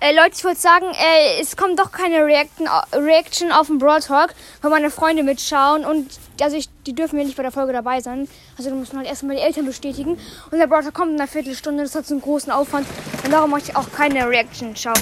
Äh, Leute, ich wollte sagen, äh, es kommt doch keine Reaction, äh, Reaction auf den Broad Talk, weil meine Freunde mitschauen und also ich, die dürfen ja nicht bei der Folge dabei sein. Also da muss man halt erstmal die Eltern bestätigen. Und der Broad Talk kommt in einer Viertelstunde, das hat so einen großen Aufwand und darum möchte ich auch keine Reaction schauen.